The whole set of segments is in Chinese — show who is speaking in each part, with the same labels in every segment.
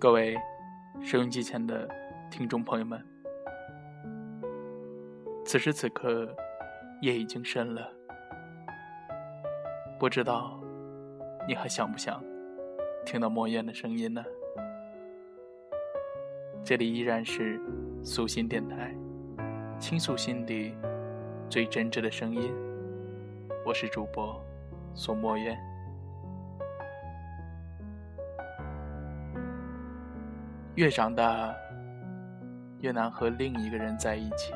Speaker 1: 各位收音机前的听众朋友们，此时此刻夜已经深了，不知道你还想不想听到莫言的声音呢？这里依然是素心电台，倾诉心底最真挚的声音，我是主播苏莫言。越长大，越难和另一个人在一起。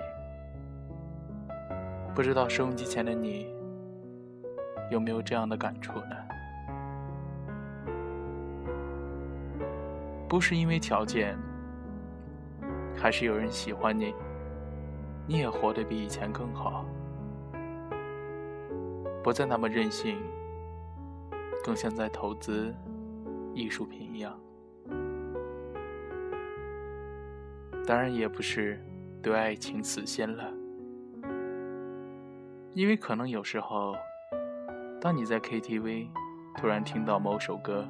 Speaker 1: 不知道收音机前的你有没有这样的感触呢？不是因为条件，还是有人喜欢你，你也活得比以前更好，不再那么任性，更像在投资艺术品一样。当然也不是对爱情死心了，因为可能有时候，当你在 KTV 突然听到某首歌，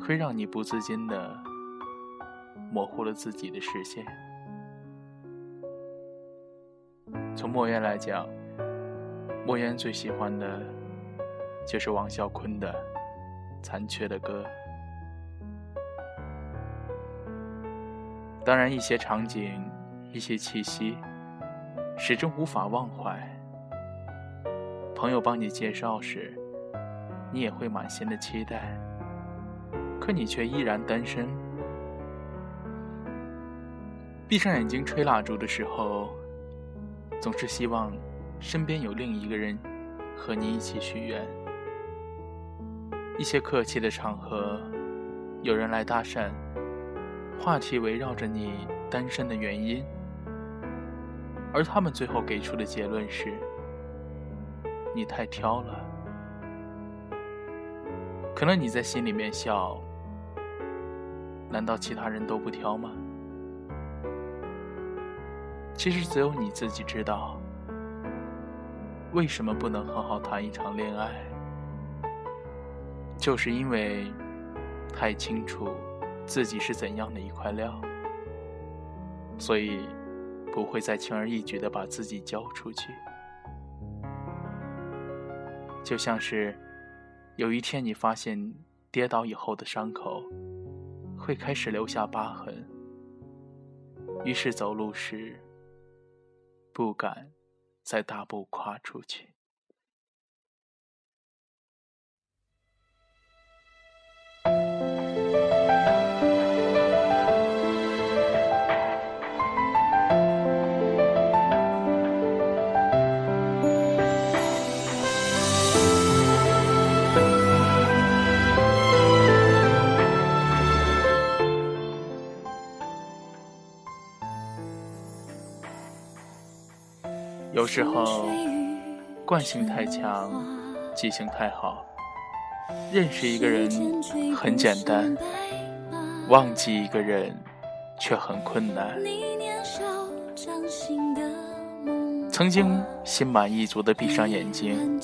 Speaker 1: 会让你不自禁的模糊了自己的视线。从莫言来讲，莫言最喜欢的就是王啸坤的《残缺的歌》。当然，一些场景，一些气息，始终无法忘怀。朋友帮你介绍时，你也会满心的期待，可你却依然单身。闭上眼睛吹蜡烛的时候，总是希望身边有另一个人和你一起许愿。一些客气的场合，有人来搭讪。话题围绕着你单身的原因，而他们最后给出的结论是：你太挑了。可能你在心里面笑，难道其他人都不挑吗？其实只有你自己知道，为什么不能好好谈一场恋爱，就是因为太清楚。自己是怎样的一块料，所以不会再轻而易举的把自己交出去。就像是有一天你发现跌倒以后的伤口会开始留下疤痕，于是走路时不敢再大步跨出去。有时候，惯性太强，记性太好，认识一个人很简单，忘记一个人却很困难。曾经心满意足的闭上眼睛，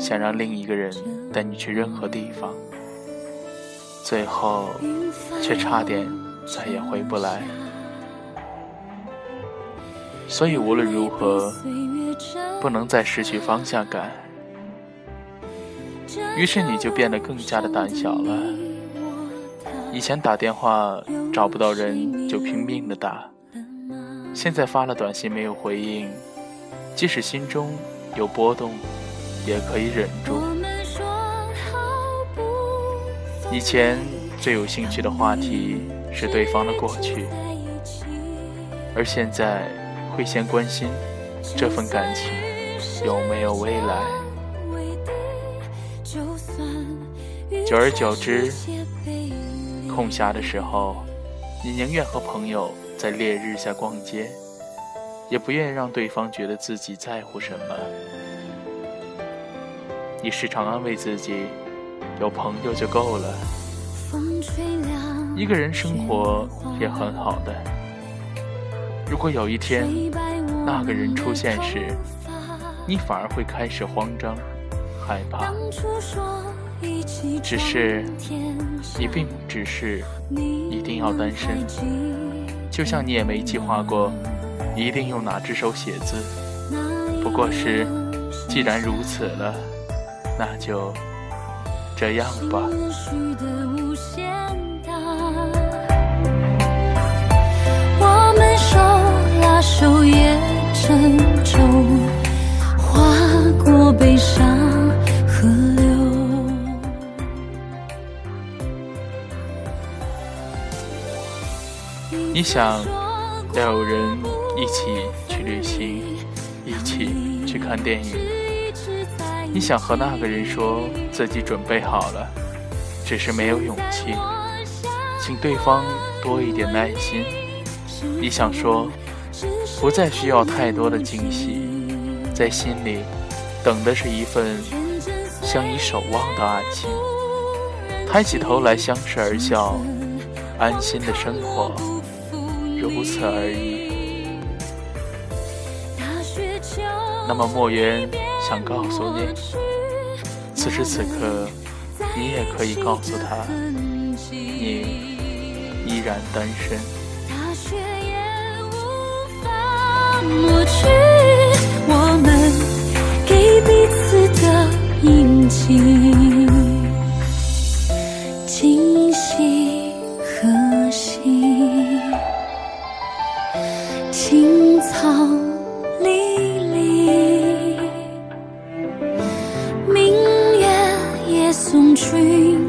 Speaker 1: 想让另一个人带你去任何地方，最后却差点再也回不来。所以无论如何。不能再失去方向感，于是你就变得更加的胆小了。以前打电话找不到人就拼命的打，现在发了短信没有回应，即使心中有波动，也可以忍住。以前最有兴趣的话题是对方的过去，而现在会先关心这份感情。有没有未来？久而久之，空暇的时候，你宁愿和朋友在烈日下逛街，也不愿意让对方觉得自己在乎什么。你时常安慰自己，有朋友就够了。一个人生活也很好的。如果有一天，那个人出现时，你反而会开始慌张、害怕。只是你并不只是一定要单身，就像你也没计划过一定用哪只手写字，不过是既然如此了，那就这样吧。
Speaker 2: 手也沉重，划过悲伤河流。
Speaker 1: 你想要有人一起去旅行，一起去看电影。你想和那个人说自己准备好了，只是没有勇气，请对方多一点耐心。你想说，不再需要太多的惊喜，在心里等的是一份相依守望的爱情。抬起头来，相视而笑，安心的生活。如此而已。那么莫言想告诉你，此时此刻，你也可以告诉他，你依然单身。
Speaker 2: 抹去我们给彼此的印记今夕何夕青草离离明月也送君